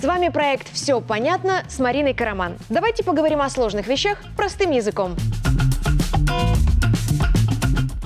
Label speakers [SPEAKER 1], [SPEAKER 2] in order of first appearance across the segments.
[SPEAKER 1] С вами проект «Все понятно» с Мариной Караман. Давайте поговорим о сложных вещах простым языком.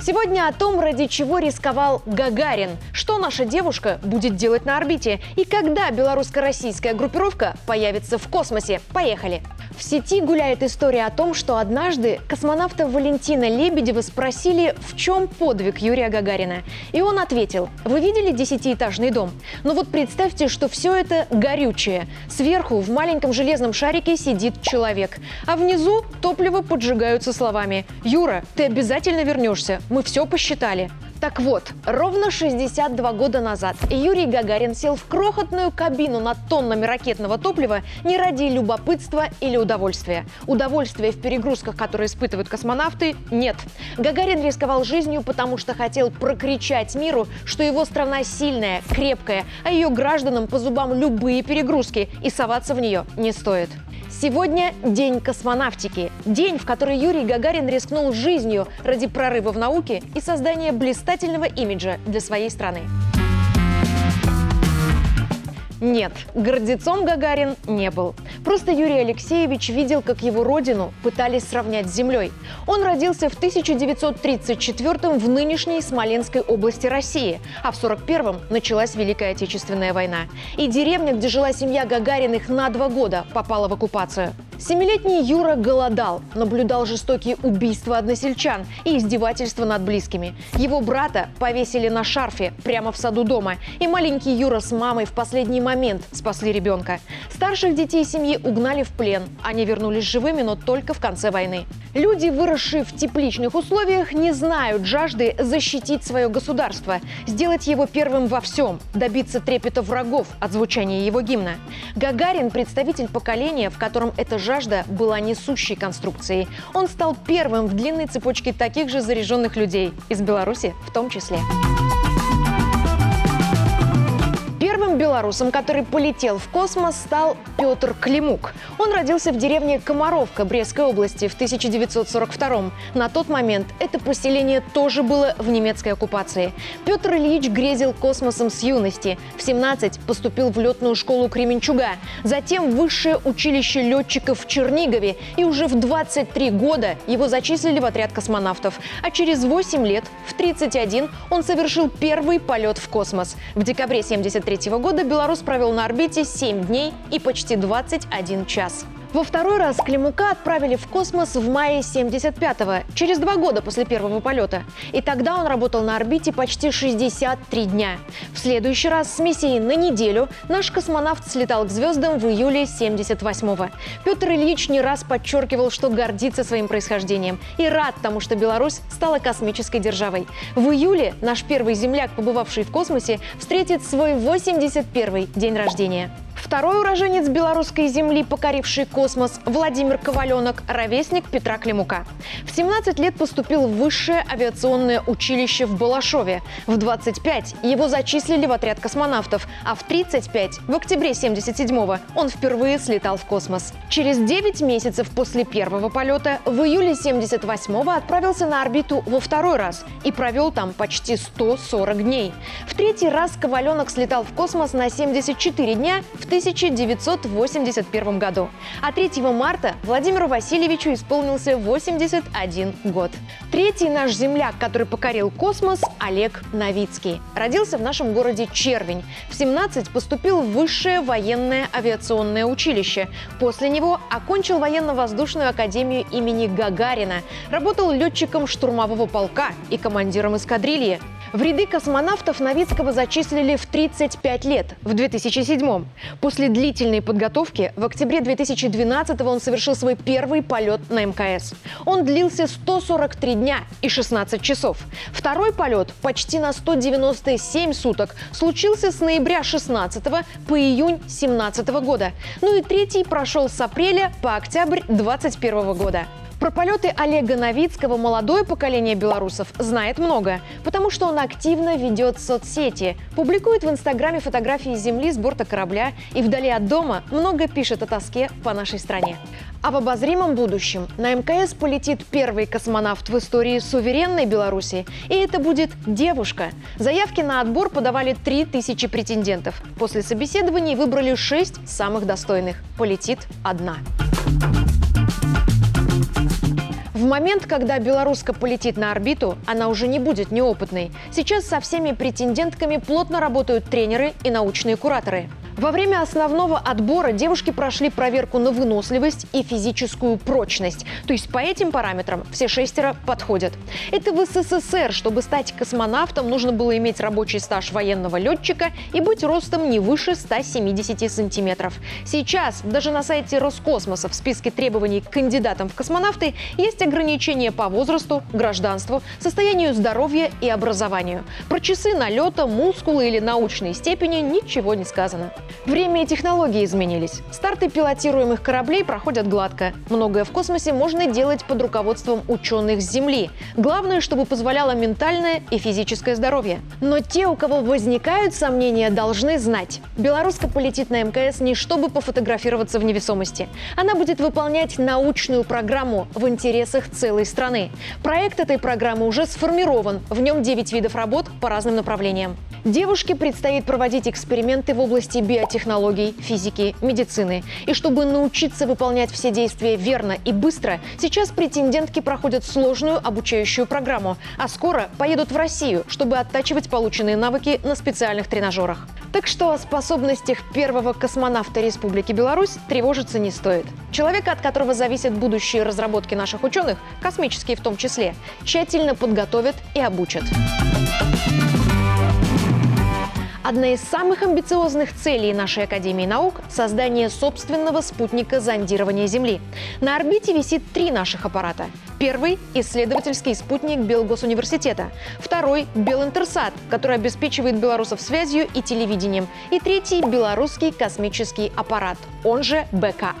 [SPEAKER 1] Сегодня о том, ради чего рисковал Гагарин, что наша девушка будет делать на орбите и когда белорусско-российская группировка появится в космосе. Поехали! В сети гуляет история о том, что однажды космонавта Валентина Лебедева спросили, в чем подвиг Юрия Гагарина. И он ответил, вы видели десятиэтажный дом? Ну вот представьте, что все это горючее. Сверху в маленьком железном шарике сидит человек, а внизу топливо поджигаются словами «Юра, ты обязательно вернешься, мы все посчитали». Так вот, ровно 62 года назад Юрий Гагарин сел в крохотную кабину над тоннами ракетного топлива не ради любопытства или удовольствия. Удовольствия в перегрузках, которые испытывают космонавты, нет. Гагарин рисковал жизнью, потому что хотел прокричать миру, что его страна сильная, крепкая, а ее гражданам по зубам любые перегрузки, и соваться в нее не стоит. Сегодня день космонавтики. День, в который Юрий Гагарин рискнул жизнью ради прорыва в науке и создания блистательного имиджа для своей страны. Нет, гордецом Гагарин не был. Просто Юрий Алексеевич видел, как его родину пытались сравнять с землей. Он родился в 1934 в нынешней Смоленской области России, а в 1941 началась Великая Отечественная война. И деревня, где жила семья Гагариных на два года, попала в оккупацию. Семилетний Юра голодал, наблюдал жестокие убийства односельчан и издевательства над близкими. Его брата повесили на шарфе прямо в саду дома, и маленький Юра с мамой в последний момент спасли ребенка. Старших детей семьи угнали в плен. Они вернулись живыми, но только в конце войны. Люди, выросшие в тепличных условиях, не знают жажды защитить свое государство, сделать его первым во всем, добиться трепета врагов от звучания его гимна. Гагарин – представитель поколения, в котором эта жажда была несущей конструкцией. Он стал первым в длинной цепочке таких же заряженных людей, из Беларуси в том числе. Первым белорусом, который полетел в космос, стал Петр Климук. Он родился в деревне Комаровка Брестской области в 1942 На тот момент это поселение тоже было в немецкой оккупации. Петр Ильич грезил космосом с юности. В 17 поступил в летную школу Кременчуга, затем в высшее училище летчиков в Чернигове. И уже в 23 года его зачислили в отряд космонавтов. А через 8 лет, в 31, он совершил первый полет в космос. В декабре 73 года белорус провел на орбите 7 дней и почти 21 час. Во второй раз Климука отправили в космос в мае 75-го, через два года после первого полета. И тогда он работал на орбите почти 63 дня. В следующий раз с миссией на неделю наш космонавт слетал к звездам в июле 78-го. Петр Ильич не раз подчеркивал, что гордится своим происхождением и рад тому, что Беларусь стала космической державой. В июле наш первый земляк, побывавший в космосе, встретит свой 81-й день рождения. Второй уроженец белорусской земли, покоривший космос, Владимир Коваленок, ровесник Петра Климука. В 17 лет поступил в высшее авиационное училище в Балашове. В 25 его зачислили в отряд космонавтов, а в 35, в октябре 77-го, он впервые слетал в космос. Через 9 месяцев после первого полета, в июле 78-го отправился на орбиту во второй раз и провел там почти 140 дней. В третий раз Коваленок слетал в космос на 74 дня в 1981 году. А 3 марта Владимиру Васильевичу исполнился 81 год. Третий наш земляк, который покорил космос, Олег Новицкий. Родился в нашем городе Червень. В 17 поступил в высшее военное авиационное училище. После него окончил военно-воздушную академию имени Гагарина. Работал летчиком штурмового полка и командиром эскадрильи. В ряды космонавтов Новицкого зачислили в 35 лет, в 2007 После длительной подготовки в октябре 2012 он совершил свой первый полет на МКС. Он длился 143 дня и 16 часов. Второй полет почти на 197 суток случился с ноября 16 по июнь 17 года. Ну и третий прошел с апреля по октябрь 2021 года. Про полеты Олега Новицкого молодое поколение белорусов знает много, потому что он активно ведет соцсети, публикует в Инстаграме фотографии Земли с борта корабля и вдали от дома много пишет о тоске по нашей стране. А в обозримом будущем на МКС полетит первый космонавт в истории суверенной Беларуси. И это будет девушка. Заявки на отбор подавали 3000 претендентов. После собеседований выбрали 6 самых достойных. Полетит одна. В момент, когда белоруска полетит на орбиту, она уже не будет неопытной. Сейчас со всеми претендентками плотно работают тренеры и научные кураторы. Во время основного отбора девушки прошли проверку на выносливость и физическую прочность. То есть по этим параметрам все шестеро подходят. Это в СССР. Чтобы стать космонавтом, нужно было иметь рабочий стаж военного летчика и быть ростом не выше 170 сантиметров. Сейчас даже на сайте Роскосмоса в списке требований к кандидатам в космонавты есть ограничения по возрасту, гражданству, состоянию здоровья и образованию. Про часы налета, мускулы или научные степени ничего не сказано. Время и технологии изменились. Старты пилотируемых кораблей проходят гладко. Многое в космосе можно делать под руководством ученых с Земли. Главное, чтобы позволяло ментальное и физическое здоровье. Но те, у кого возникают сомнения, должны знать. Белоруска полетит на МКС не чтобы пофотографироваться в невесомости. Она будет выполнять научную программу в интересах целой страны. Проект этой программы уже сформирован. В нем 9 видов работ по разным направлениям. Девушке предстоит проводить эксперименты в области биотехнологий, физики, медицины. И чтобы научиться выполнять все действия верно и быстро, сейчас претендентки проходят сложную обучающую программу, а скоро поедут в Россию, чтобы оттачивать полученные навыки на специальных тренажерах. Так что о способностях первого космонавта Республики Беларусь тревожиться не стоит. Человека, от которого зависят будущие разработки наших ученых, космические в том числе, тщательно подготовят и обучат. Одна из самых амбициозных целей нашей Академии наук – создание собственного спутника зондирования Земли. На орбите висит три наших аппарата. Первый – исследовательский спутник Белгосуниверситета. Второй – Белинтерсат, который обеспечивает белорусов связью и телевидением. И третий – белорусский космический аппарат, он же БКА.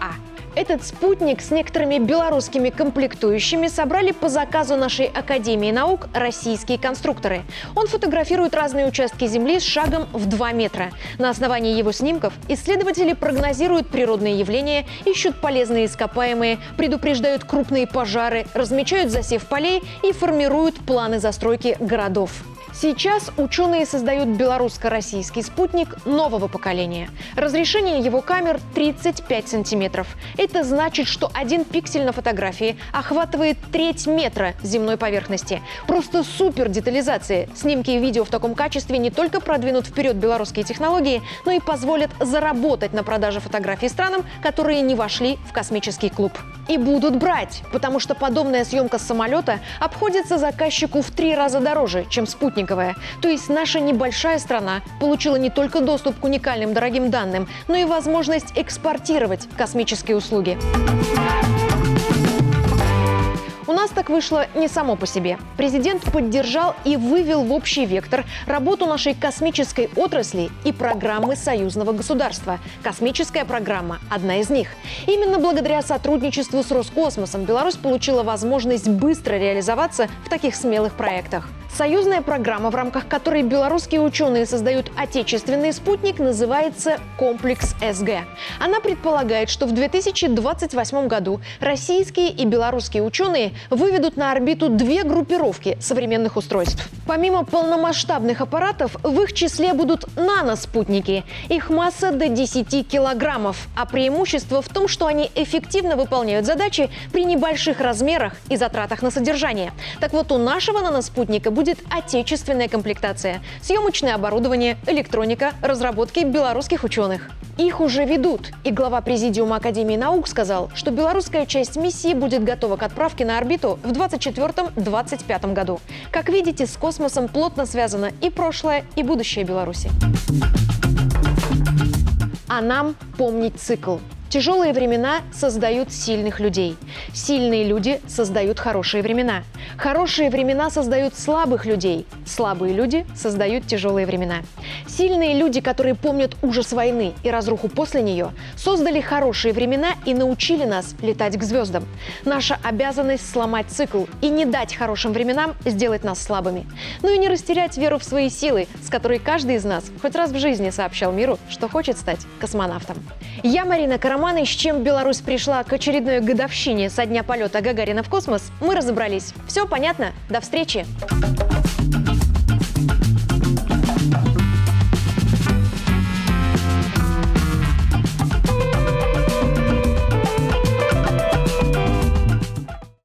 [SPEAKER 1] Этот спутник с некоторыми белорусскими комплектующими собрали по заказу нашей Академии наук российские конструкторы. Он фотографирует разные участки Земли с шагом в 2 метра. На основании его снимков исследователи прогнозируют природные явления, ищут полезные ископаемые, предупреждают крупные пожары, размечают засев полей и формируют планы застройки городов. Сейчас ученые создают белорусско-российский спутник нового поколения. Разрешение его камер 35 сантиметров. Это значит, что один пиксель на фотографии охватывает треть метра земной поверхности. Просто супер детализация. Снимки и видео в таком качестве не только продвинут вперед белорусские технологии, но и позволят заработать на продаже фотографий странам, которые не вошли в космический клуб. И будут брать, потому что подобная съемка с самолета обходится заказчику в три раза дороже, чем спутниковая. То есть наша небольшая страна получила не только доступ к уникальным дорогим данным, но и возможность экспортировать космические услуги. У нас так вышло не само по себе. Президент поддержал и вывел в общий вектор работу нашей космической отрасли и программы союзного государства. Космическая программа – одна из них. Именно благодаря сотрудничеству с Роскосмосом Беларусь получила возможность быстро реализоваться в таких смелых проектах. Союзная программа, в рамках которой белорусские ученые создают отечественный спутник, называется «Комплекс СГ». Она предполагает, что в 2028 году российские и белорусские ученые выведут на орбиту две группировки современных устройств. Помимо полномасштабных аппаратов, в их числе будут наноспутники. Их масса до 10 килограммов, а преимущество в том, что они эффективно выполняют задачи при небольших размерах и затратах на содержание. Так вот, у нашего наноспутника будет будет отечественная комплектация, съемочное оборудование, электроника, разработки белорусских ученых. Их уже ведут. И глава Президиума Академии наук сказал, что белорусская часть миссии будет готова к отправке на орбиту в 2024-2025 году. Как видите, с космосом плотно связано и прошлое, и будущее Беларуси. А нам помнить цикл. Тяжелые времена создают сильных людей. Сильные люди создают хорошие времена. Хорошие времена создают слабых людей. Слабые люди создают тяжелые времена. Сильные люди, которые помнят ужас войны и разруху после нее, создали хорошие времена и научили нас летать к звездам. Наша обязанность сломать цикл и не дать хорошим временам сделать нас слабыми. Ну и не растерять веру в свои силы, с которой каждый из нас хоть раз в жизни сообщал миру, что хочет стать космонавтом. Я Марина Карамурова Роман, и с чем Беларусь пришла к очередной годовщине со дня полета Гагарина в космос, мы разобрались. Все понятно? До встречи!